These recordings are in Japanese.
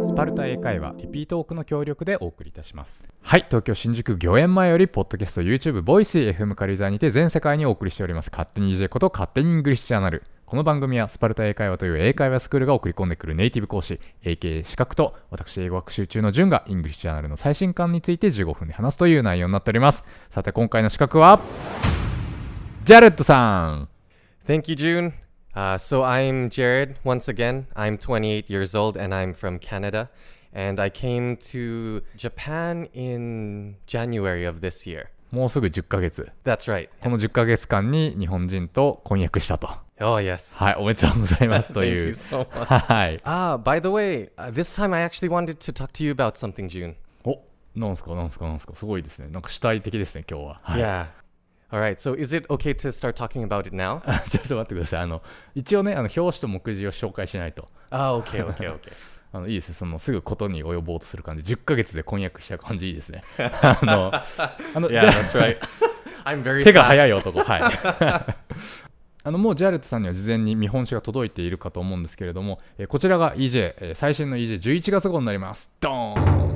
スパルタ英会話リピートオークの協力でお送りいたします。はい東京新宿御苑前よりポッドキャスト YouTube ボイス FM 軽井沢にて全世界にお送りしております。勝手に EJ こと勝手にイングリッシュジャーナルこの番組はスパルタ英会話という英会話スクールが送り込んでくるネイティブ講師 AK 資格と私英語学習中の順がイングリッシュジャーナルの最新刊について15分で話すという内容になっております。さて今回の資格は？ジャレットさん。Thank you, June. Uh, so I'm Jared. Once again, I'm 28 years old and I'm from Canada. And I came to Japan in January of this year. もうすぐ10ヶ月 That's right. この10ヶ月間に日本人と婚約したと Oh, yes. はいおめでとうございますと Thank い you う so much. はい Ah, by the way, uh, this time I actually wanted to talk to you about something, June. おなんすかなんすかなんすかすごいですねなんか主体的ですね今日は、はい Yeah. All right. So is it okay to start talking about it now? あ ちょっと待ってくださいあの一応ねあの表紙と目次を紹介しないと oh, okay, okay, okay. あのいいですねそのすぐことに及ぼうとする感じ10ヶ月で婚約しちゃう感じいいですね あのあの Yeah, that's right. I'm very 手が.早い男はいあのもうジャレットさんには事前に見本紙が届いているかと思うんですけれども、えーこちらが EJ、えー最新の EJ11 月号になりますドーン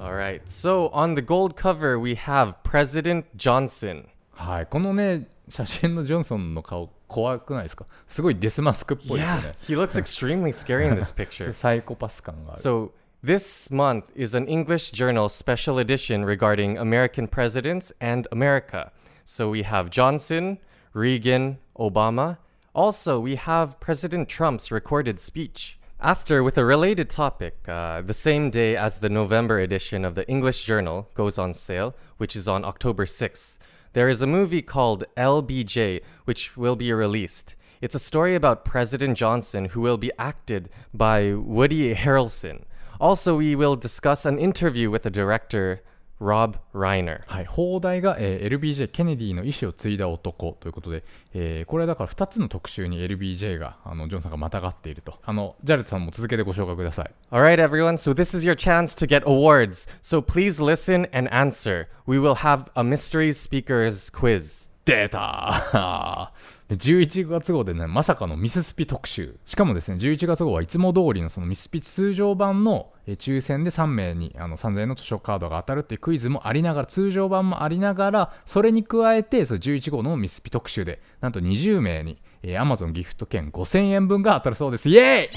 All right. So on the gold cover, we have President Johnson. はいこのね写真のジョンソンの顔怖くないですかすごいデスマスクっぽいですよ Yeah, ね he looks extremely scary in this ちょっ picture. とサイコパス感がある So, this month is an English journal special edition regarding American presidents and America. So, we have Johnson, Reagan, Obama. Also, we have President Trump's recorded speech. After, with a related topic, uh, the same day as the November edition of the English Journal goes on sale, which is on October 6th, there is a movie called LBJ, which will be released. It's a story about President Johnson who will be acted by Woody Harrelson. Also, we will discuss an interview with the director, Rob Reiner. はい、放題が、えー LBJ ケネディの意思を継いだ男ということで、えーこれはだから2つの特集に LBJ があのジョンさんがまたがっているとあのジャレットさんも続けてご紹介ください All right, everyone, so this is your chance to get awards. So please listen and answer. We will have a mystery speakers quiz. 出たで11月号でねまさかのミススピ特集。しかもですね11月号はいつも通りのそのミスピ通常版の抽選で3名にあの3000円の図書カードが当たるっていうクイズもありながら通常版もありながらそれに加えてその11号のミスピ特集でなんと20名に、えー Amazon ギフト券5000円分が当たるそうです。イエーイ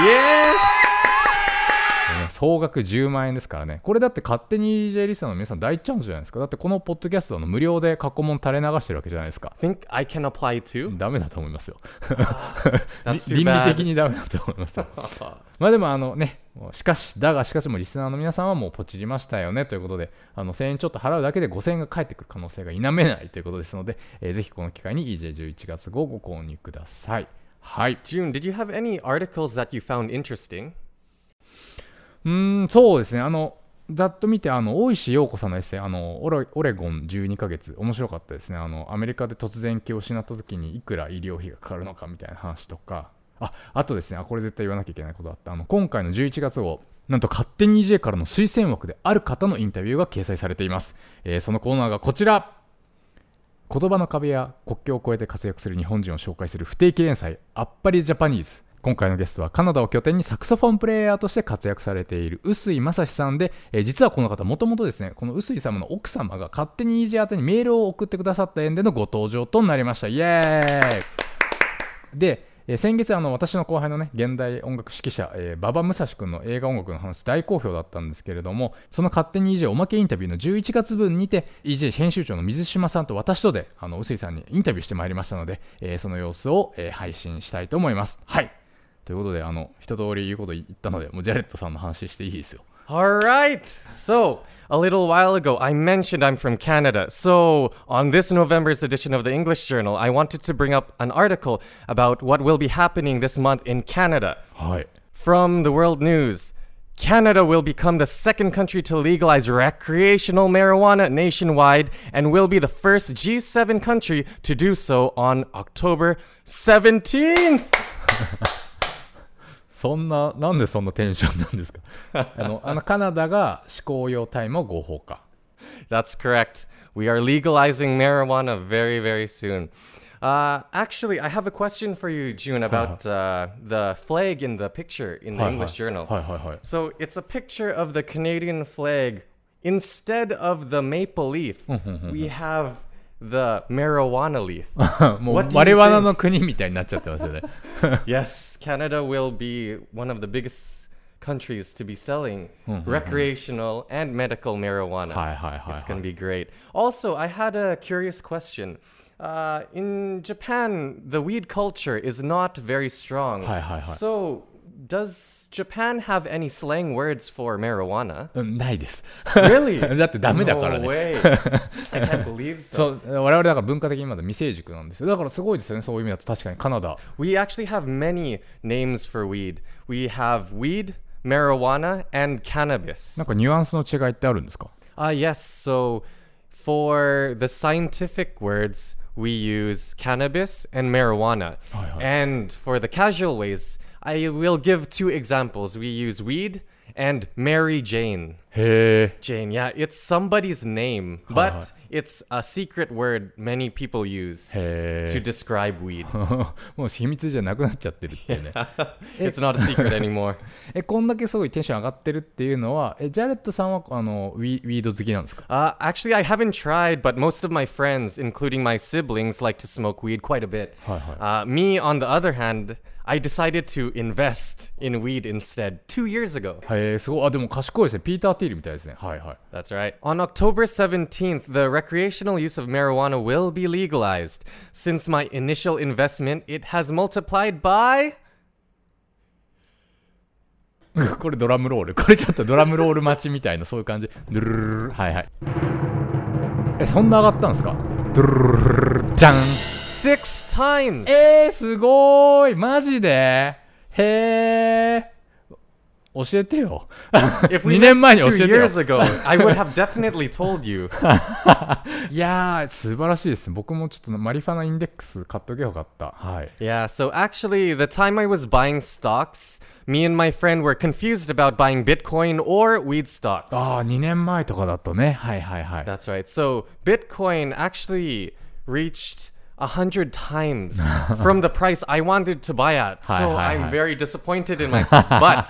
！Yes! ね総額10万円ですからね。これだって勝手に EJ リスナーの皆さん大チャンスじゃないですか。だってこのポッドキャストはあの無料で過去問垂れ流してるわけじゃないですか。Think I can apply too? ダメだと思いますよ。倫理.的にダメだと思いますよ。まあでもあのねしかしだがしかしもリスナーの皆さんはもうポチりましたよねということであの1000円ちょっと払うだけで5000円が返ってくる可能性が否めないということですので、えーぜひこの機会に EJ11 月号をご購入ください。はい。June, did you have any articles that you found interesting? うんそうですね。あのざっと見てあの大石陽子さんのエッセイあのオレオレゴン12ヶ月面白かったですね。あのアメリカで突然気を失った時にいくら医療費がかかるのかみたいな話とか。ああとですねあこれ絶対言わなきゃいけないことあった。あの今回の11月号なんと勝手に EJ からの推薦枠である方のインタビューが掲載されています、えーそのコーナーがこちら。言葉の壁や国境を越えて活躍する日本人を紹介する不定期連載「あっぱりジャパニーズ」今回のゲストはカナダを拠点にサクソフォンプレイヤーとして活躍されている臼井正史さんで、えー実はこの方もともとですねこの臼井様の奥様が勝手に EJ 宛てにメールを送ってくださった縁でのご登場となりました。イエーイ。で、えー先月あの私の後輩のね現代音楽指揮者、えー馬場武蔵君の映画音楽の話大好評だったんですけれどもその勝手に EJ おまけインタビューの11月分にて EJ 編集長の水島さんと私とで臼井さんにインタビューしてまいりましたので、えーその様子を、えー配信したいと思います。はい。ということであの一通り言うこと言ったのでもうジャレットさんの話していいですよ All right. So, a little while ago, I mentioned I'm from Canada. So, on this November's edition of the English Journal, I wanted to bring up an article about what will be happening this month in Canada. はい From the World News, Canada will become the second country to legalize recreational marijuana nationwide and will be the first G7 country to do so on October 17th. そんななんでそんなテンションなんですかあのあのカナダが嗜好用大麻を合法化 That's correct. We are legalizing marijuana very, very soon. Uh, actually, I have a question for you, June, about uh, the flag in the picture in the English journal. So it's a picture of the Canadian flag. Instead of the maple leaf, we have the marijuana leaf. もう What do you マリワナ think? の国みたいになっちゃってますよね yes, Canada will be one of the biggest countries to be selling mm-hmm. mm-hmm. recreational and medical marijuana. Hi, hi, hi. It's going to be great. Also, I had a curious question. Uh, in Japan, the weed culture is not very strong. Hi, hi, hi. So, does Japan have any slang words for marijuana? うんないです Really? だってダメだから No ね way. I can't believe so. そう我々だから文化的にまだ未成熟なんですよだからすごいですよねそういう意味だと確かにカナダ We actually have many names for weed. We have weed, marijuana, and cannabis. なんかニュアンスの違いってあるんですか Ah, yes. So, for the scientific words, we use cannabis and marijuana. Hi, hi. And for the casual ways, I will give two examples. We use weed and Mary Jane. へえ Jane, yeah, it's somebody's name, Hi, but it's a secret word many people use へ to え describe weed. もう秘密じゃなくなっちゃってるっていうね it's not a secret anymore. えこんだけすごいテンション上がってるっていうのはえジャレットさんはあのウィウィード好きなんですか Uh, actually, I haven't tried, but most of my friends, including my siblings, like to smoke weed quite a bit. Hi, hi. Uh, me, on the other hand, I decided to invest in weed instead two years ago. へえすごいあでも賢いですねピーター・ティールみたいですねはいはい That's right. On October 17th, the recreational use of marijuana will be legalized. Since my initial investment, it has multiplied by. これドラムロールこれちょっとドラムロール待ちみたいなそういう感じドゥルルルルルはいはいえそんな上がったんですかドゥルルルルルルじゃん Six times! えー、すごーいマジでへえ教えてよ If we 2年前 met に教 two えてよ years ago, I would have definitely told you. いやー素晴らしいです僕もちょっとマリファナインデックス買っとけばよかったはい Yeah, so actually, the time I was buying stocks, me and my friend were confused about buying Bitcoin or weed stocks. ああ2年前とかだとねはいはいはい That's right. So Bitcoin actually reached a hundred times from the price I wanted to buy at. Hi, So hi, I'm hi. very disappointed in myself, but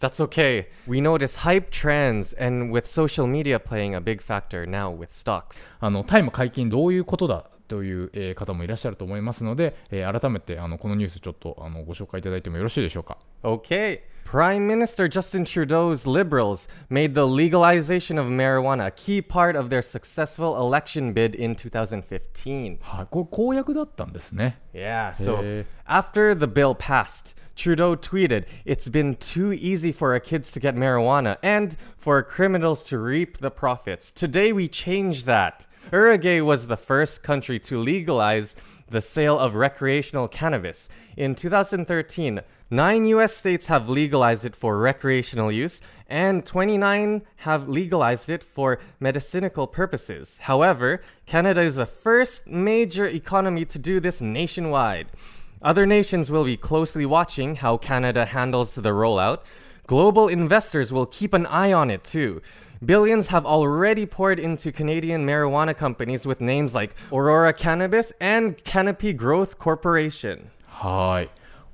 that's okay. We notice hype trends, and with social media playing a big factor now with stocks. あのタイム解禁どういうことだ という、えー方もいらっしゃると思いますので、えー改めてあのこのニュースちょっとあのご紹介いただいてもよろしいでしょうか Okay. Prime Minister Justin Trudeau's Liberals made the legalization of marijuana a key part of their successful election bid in 2015. はいこれ公約だったんですね Yeah, so after the bill passed, Trudeau tweeted, It's been too easy for our kids to get marijuana and for criminals to reap the profits. Today we changed that. Uruguay was the first country to legalize the sale of recreational cannabis. In 2013, nine US states have legalized it for recreational use, and 29 have legalized it for medicinal purposes. However, Canada is the first major economy to do this nationwide. Other nations will be closely watching how Canada handles the rollout. Global investors will keep an eye on it too. Billions have already poured into Canadian marijuana companies with names like Aurora Cannabis and Canopy Growth Corporation. は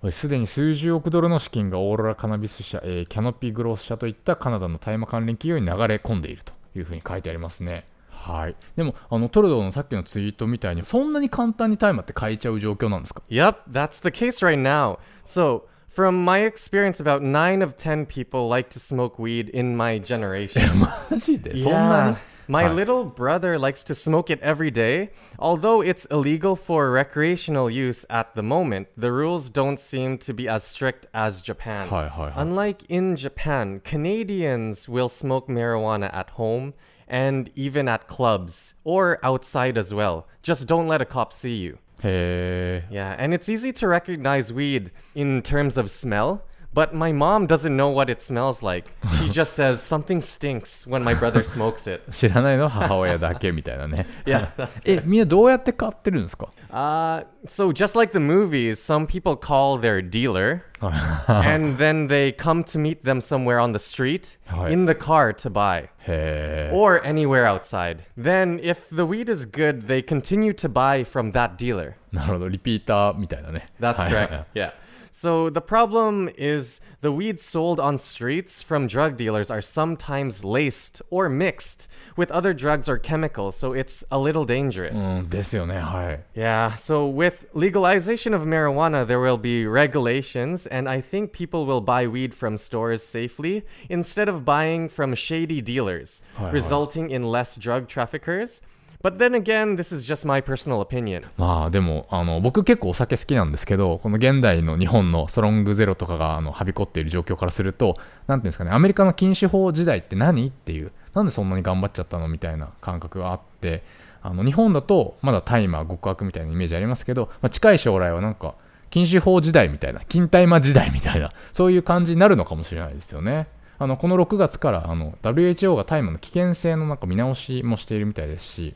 ーいすでに数十億ドルの資金がオーロラカナビス社、えーキャノピーグロース社といったカナダの大麻関連企業に流れ込んでいるというふうに書いてありますねはいでもあのトルドーのさっきのツイートみたいにそんなに簡単に大麻って買えちゃう状況なんですか Yep, that's the case right now. So, from my experience, about 9 of 10 people like to smoke weed in my generation. マジでそんなに Yeah. My Hi. little brother likes to smoke it every day. Although it's illegal for recreational use at the moment, the rules don't seem to be as strict as Japan. はいはいはい Unlike in Japan, Canadians will smoke marijuana at home and even at clubs or outside as well. Just don't let a cop see you. へえ Yeah, and it's easy to recognize weed in terms of smell, But my mom doesn't know what it smells like. She just says something stinks when my brother smokes it. 知らないのは母親だけみたいなね Yeah. えみんなどうやって買ってるんですか Uh, so just like the movies, some people call their dealer はい and then they come to meet them somewhere on the street Right. in the car to buy. へえ or anywhere outside. Then, if the weed is good, they continue to buy from that dealer. なるほどリピーターみたいなね That's はい correct. Yeah. So the problem is the weeds sold on streets from drug dealers are sometimes laced or mixed with other drugs or chemicals, so it's a little dangerous. うんですよねはい Yeah, so with legalization of marijuana, there will be regulations, and I think people will buy weed from stores safely instead of buying from shady dealers, Hi, hi. resulting in less drug traffickers. But then again, this is just my personal opinion. まあでもあの僕結構お酒好きなんですけどこの現代の日本のストロングゼロとかがあのはびこっている状況からすると何ていうんですかねアメリカの禁酒法時代って何っていうなんでそんなに頑張っちゃったのみたいな感覚があってあの日本だとまだ大麻極悪みたいなイメージありますけど、まあ、近い将来はなんか禁酒法時代みたいな金大麻時代みたいなそういう感じになるのかもしれないですよね。あのこの6月からあの WHO が大麻の危険性のなんか見直しもしているみたいですし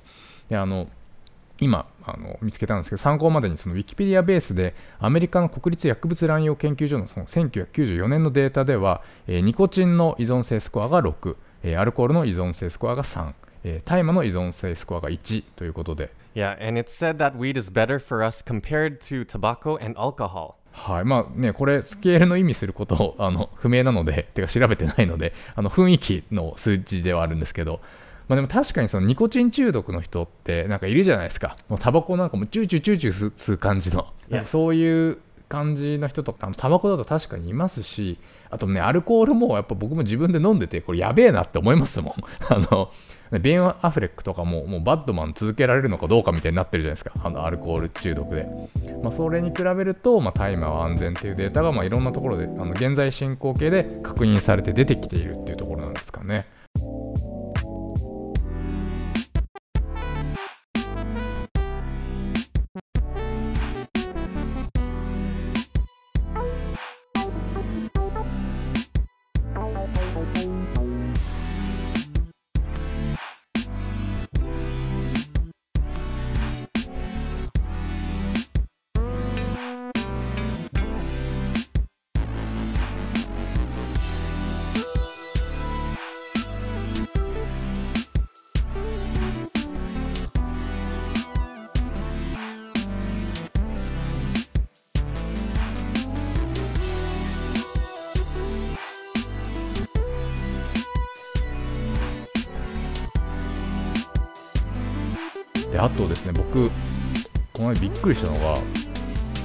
であの今あの見つけたんですけど参考までにそのウィキペディアベースでアメリカの国立薬物乱用研究所のその1994年のデータでは、えーニコチンの依存性スコアが6、えーアルコールの依存性スコアが3、えー大麻の依存性スコアが1ということで、Yeah, and it's said that weed is better for us compared to tobacco and alcohol. はい。まあね、これスケールの意味することをあの不明なのでてか調べてないのであの雰囲気の数値ではあるんですけど、まあ、でも確かにそのニコチン中毒の人ってなんかいるじゃないですか。もうタバコなんかもチューチューチューチュー吸う感じの。なんかそういう感じの人とかあのタバコだと確かにいますしあとねアルコールもやっぱ僕も自分で飲んでてこれやべえなって思いますもん。あのねベン・アフレックとかももうバッドマン続けられるのかどうかみたいになってるじゃないですか。あのアルコール中毒で、まあ、それに比べると、まあ、大麻は安全っていうデータが、まあ、いろんなところであの現在進行形で確認されて出てきているっていうところなんですかねであとですね僕この前びっくりしたのが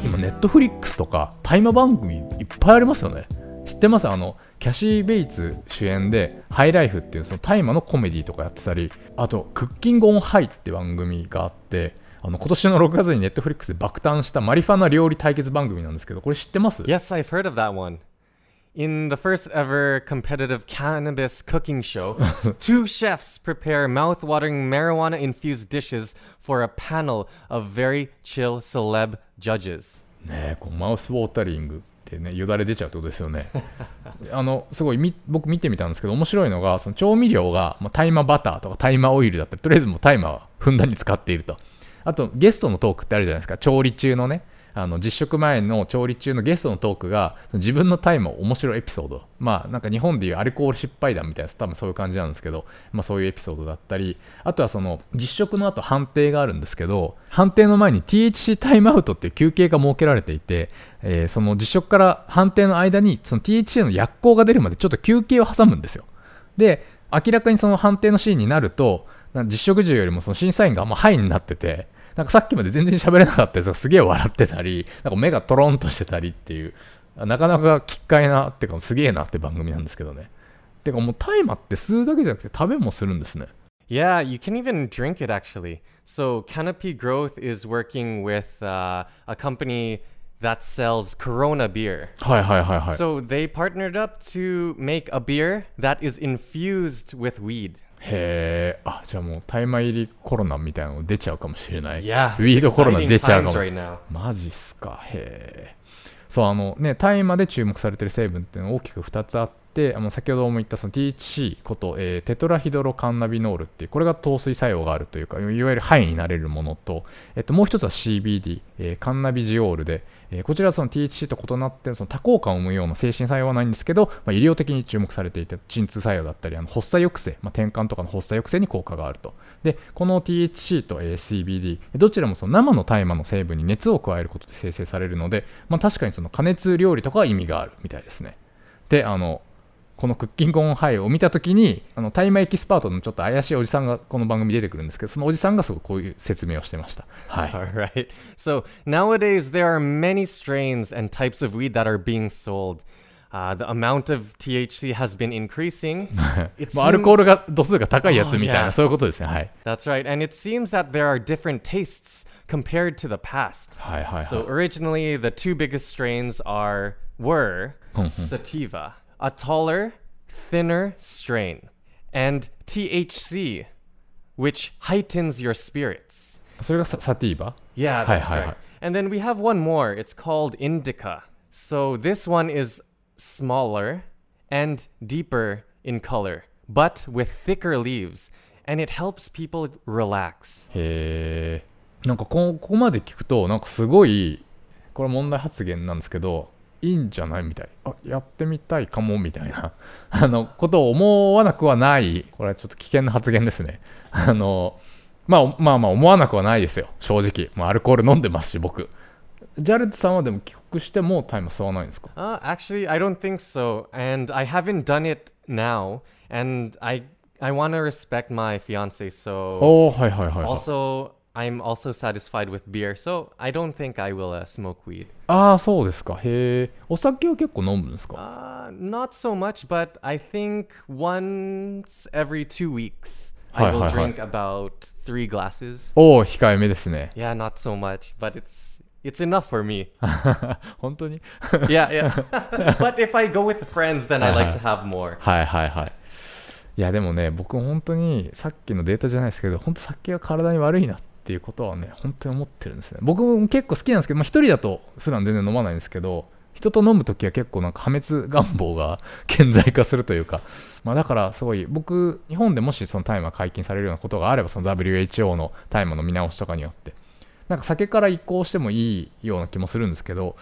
今ネットフリックスとか大麻番組いっぱいありますよね。知ってます？あのキャシー・ベイツ主演で「ハイライフ」っていうその大麻のコメディとかやってたりあと「クッキング・オン・ハイ」って番組があってあの今年の6月にネットフリックスで爆誕したマリファナ料理対決番組なんですけどこれ知ってます？Yes, I've heard of that one. In the first ever competitive cannabis cooking show, two chefs prepare mouth-watering marijuana-infused dishes for a panel of very chill celeb judges. ねえこうマウスウォータリングってねよだれ出ちゃうってことですよねあのすごいみ僕見てみたんですけど面白いのがその調味料がまあ大麻バターとか大麻オイルだったりとりあえずもう大麻はふんだんに使っているとあとゲストのトークってあるじゃないですか調理中のねあの実食前の調理中のゲストのトークが自分のタイマー面白いエピソード。まあなんか日本でいうアルコール失敗談みたいな多分そういう感じなんですけど、まあ、そういうエピソードだったりあとはその実食の後判定があるんですけど判定の前に THC タイムアウトっていう休憩が設けられていて、えーその実食から判定の間にその THC の薬効が出るまでちょっと休憩を挟むんですよ。で明らかにその判定のシーンになると実食中よりもその審査員があんまハイになっててなんかさっきまで全然喋れなかったやつがすげえ笑ってたりなんか目がトロンとしてたりっていうなかなか奇怪なってかすげえなって番組なんですけどねてかもう大麻って吸うだけじゃなくて食べもするんですね Yeah, you can even drink it actually. So Canopy Growth is working with uh, a company that sells Corona beer. はいはいはいはい So they partnered up to make a beer that is infused with weed. へえあじゃあもう大麻入りコロナみたいなの出ちゃうかもしれない。Yeah, ウィードコロナ出ちゃうかも。right. マジっすか。へえそうあのね大麻で注目されている成分っていうのは大きく2つあってあの先ほども言ったその THC こと、えーテトラヒドロカンナビノールっていうこれが糖水作用があるというかいわゆるハイになれるものと、えっと、もう一つは CBD、えーカンナビジオールで、えーこちらはその THC と異なってその多効果を生むような精神作用はないんですけど、まあ、医療的に注目されていて鎮痛作用だったりあの発作抑制、まあ、転換とかの発作抑制に効果があると。でこの THC と、え CBD どちらもその生の大麻の成分に熱を加えることで生成されるので、まあ、確かにその加熱料理とかは意味があるみたいですねであのこのクッキングオンハイを見たときにあの大麻エキスパートのちょっと怪しいおじさんがこの番組に出てくるんですけどそのおじさんがすごいこういう説明をしてましたはい All right. So nowadays, there are many strains and types of weed that are being sold. Uh, the amount of THC has been increasing. うアルコール seems- が度数が高いやつみたい Oh, な yeah. そういうことですねはい That's right. And it seems that there are different tastes compared to the past. はいはいはい So originally, the two biggest strains are were sativa, a taller, thinner strain, and THC, which heightens your spirits. それがササティーバ Yeah, Hi, that's hi, right. hi. And then we have one more. It's called indica. So this one is smaller and deeper in color, but with thicker leaves, and it helps people relax. へえんかこここまで聞くとなんかすごいこれ問題発言なんですけど いいんじゃない？みたい。あやってみたいかも？みたいな。あのことを思わなくはない。これはちょっと危険な発言ですね。あのまあまあまあ思わなくはないですよ。正直、まあ、アルコール飲んでますし僕。ジャレットさんはでも帰国してもタイム吸わないんですか？Uh, actually, I don't think so, and I haven't done it now, and I I want to respect my fiance, so はいはいはい、はい、also I'm also satisfied with beer, so I don't think I will uh, smoke weed. ああそうですかへえお酒は結構飲むんですか Uh, not so much, but I think once every two weeks Hi, I will hi, hi. drink about three glasses. おお控えめですね Yeah, not so much, but it's it's enough for me. 本当に yeah, yeah. but if I go with friends, then I like to have more. はいはいはい。いやでもね、僕本当にさっきのデータじゃないですけど、本当酒が体に悪いなっ ていうことはね、本当に思ってるんですね。僕も結構好きなんですけど、まあ、一人だと普段全然飲まないんですけど、人と飲むときは結構なんか破滅願望が 顕在化するというか、まあ、だからすごい僕、日本でもしその大麻解禁されるようなことがあれば、その WHO の大麻の見直しとかによって、なんか酒から移行してもいいような気もするんですけど、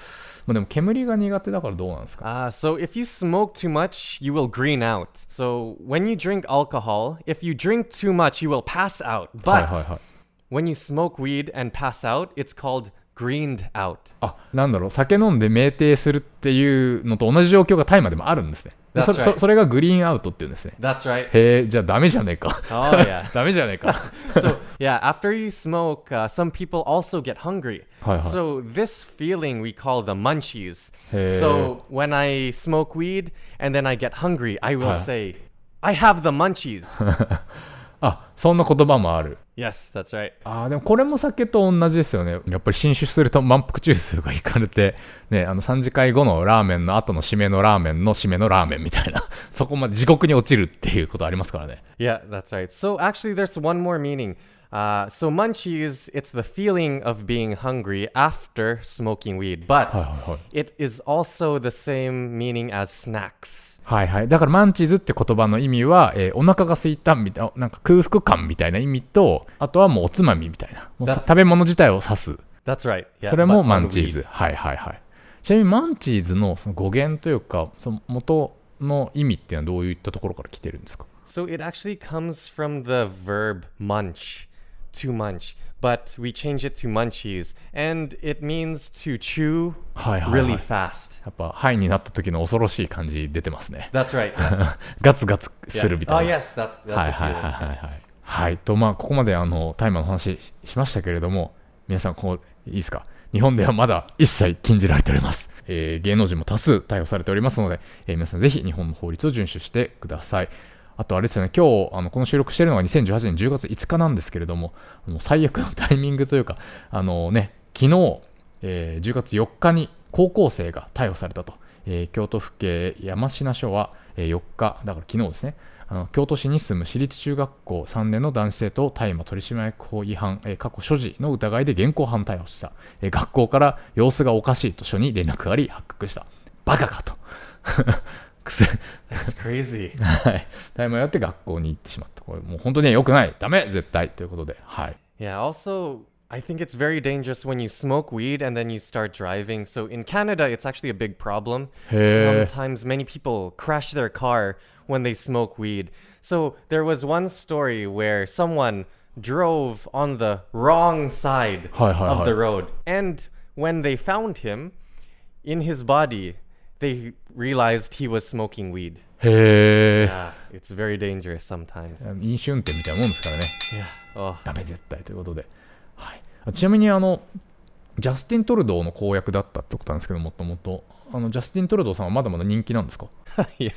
まあ、でも煙が苦手だからどうなんですか？Uh, so if you smoke too much, you will green out. So when you drink alcohol, if you drink too much, you will pass out. はい But はいはい。when you smoke weed and pass out, it's called greened out. あなんだろう酒飲んで酩酊するっていうのと同じ状況が大麻でもあるんですねで That's それそ right. それがグリーンアウトっていうんですね That's right. へえじゃあダメじゃねえか Oh yeah. ダメじゃねえか so yeah, after you smoke, uh, some people also get hungry. はいはい So this feeling we call the munchies. へー So when I smoke weed and then I get hungry, I will はい say, "I have the munchies." あそんな言葉もある Yes, that's right. あーでもこれも酒と同じですよねやっぱり進酒すると満腹中枢がいかれてねあの3次会後のラーメンの後の締めのラーメンの締めのラーメンみたいなそこまで地獄に落ちるっていうことありますからね Yeah, that's right. So actually, there's one more meaning. Uh, so munchies, it's the feeling of being hungry after smoking weed, but it is also the same meaning as snacks. はいはい。だからマンチーズって言葉の意味は、えーお腹が空いたみたいな、なんか空腹感みたいな意味と、あとはもうおつまみみたいな。食べ物自体を指す。That's right. Yeah, それもマンチー.ズ。はいはいはい。ちなみにマンチーズのその語源というか、その元の意味っていうのはどういったところから来てるんですか？So it actually comes from the verb munch, to munch, but we change it to munchies, and it means to chew really や fast. っぱ、ハイになった時の恐ろしい感じ出てますね。That's right. ガツガツ.するみた Oh いな。yes, that's that's はいはいはい.はいはい。はい。と、まあ、ここまであの、大麻の話ししましたけれども、皆さん、こう、いいですか？日本ではまだ一切禁じられております。えー芸能人も多数逮捕されておりますので、えー皆さんぜひ日本の法律を遵守してください。あとあれですよね、今日、あのこの収録しているのが2018年10月5日なんですけれども、もう最悪のタイミングというか、あのね、昨日、えー10月4日に高校生が逮捕されたと。えー京都府警山科署は、えー4日だから昨日ですねあの京都市に住む私立中学校3年の男子生徒を大麻取締役法違反、えー過去所持の疑いで現行犯逮捕した、えー学校から様子がおかしいと署に連絡があり発覚した。バカかと。That's crazy. はい大麻やって学校に行ってしまったこれもう本当に良くないダメ絶対ということではい Yeah, also, I think it's very dangerous when you smoke weed and then you start driving. So in Canada, it's actually a big problem. へー Sometimes many people crash their car when they smoke weed. So there was one story where someone drove on the wrong side Hi, hi, of hi. the road. And when they found him, in his body, they realized he was smoking weed. へえ Yeah, it's very dangerous sometimes. 飲酒運転みたいなもんですからね Yeah. Oh, ダメ絶対ということで、はい、あちなみにあのジャスティン・トルドーの公約だったってことなんですけどもともとあのジャスティン・トルドーさんはまだまだ人気なんですか yeah.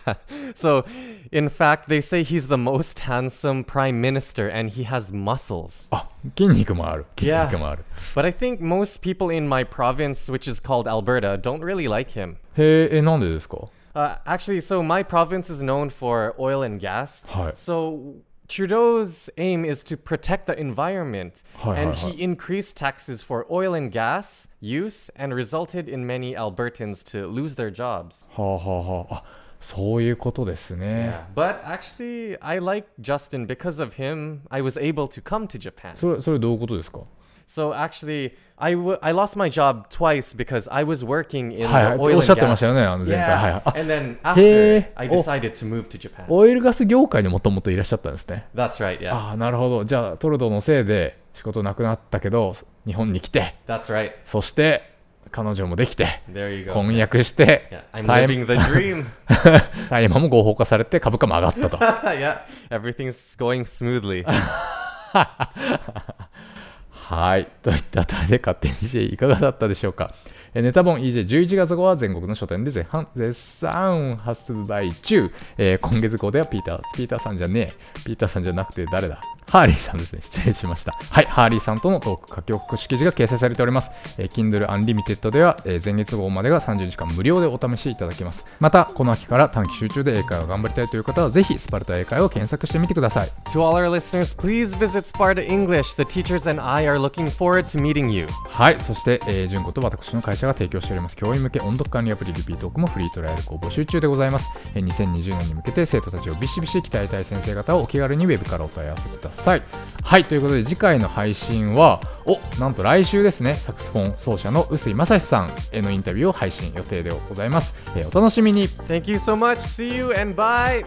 So, in fact, they say he's the most handsome prime minister and he has muscles. あ筋肉もある筋 Yeah. 肉もある But I think most people in my province, which is called Alberta, don't really like him. へええなんでですか Uh, actually, so my province is known for oil and gas. Hi. So Trudeau's aim is to protect the environment, Hi, and hi, he increased taxes for oil and gas use and resulted in many Albertans to lose their jobs. はあはあはああそういうことですね Yeah. But actually, I like Justin because of him. I was able to come to Japan. それそれどういうことですか So actually, I, w- I lost my job twice because I was working in はいはい oil おっしゃ and ってましたよ gas. ねあの前回はいはい Yeah. あ And then へ after, ー I お decided to move to Japan. オイルガス業界にもともといらっしゃったんですね That's right. Yeah. ああなるほどじゃあトルドーのせいで仕事なくなったけど日本に来て That's right. そして彼女もできて There you go. 婚約して、Yeah. I'm 大 living the dream. 大麻も合法化されて株価も上がったと yeah. Everything's going smoothly. はい。といったあたりで勝手にし ていかがだったでしょうか。えネタ本 EJ11 月号は全国の書店で絶版絶賛発売中、えー今月号ではピーター、ピーターさんじゃねえ。ピーターさんじゃなくて誰だ？ハーリーさんですね。失礼しました。はい。ハーリーさんとのトーク書き起こし記事が掲載されております。えー Kindle Unlimited では、えー前月号までが30日間無料でお試しいただけます。また、この秋から短期集中で英会話を頑張りたいという方は、ぜひスパルタ英会話を検索してみてください。to all our listeners, please visit Sparta English. The teachers and I are looking forward to meeting you. はい、そして、えー、純子と私の会社が提供しております教員向け音読管理アプリリピートークもフリートライアルを募集中でございます、えー2020年に向けて生徒たちをビシビシ鍛えたい先生方はお気軽にウェブからお問い合わせくださいはいということで次回の配信はおなんと来週ですねサクスフォン奏者の臼井正史さんへのインタビューを配信予定でございます、えーお楽しみに Thank you so much. See you and bye.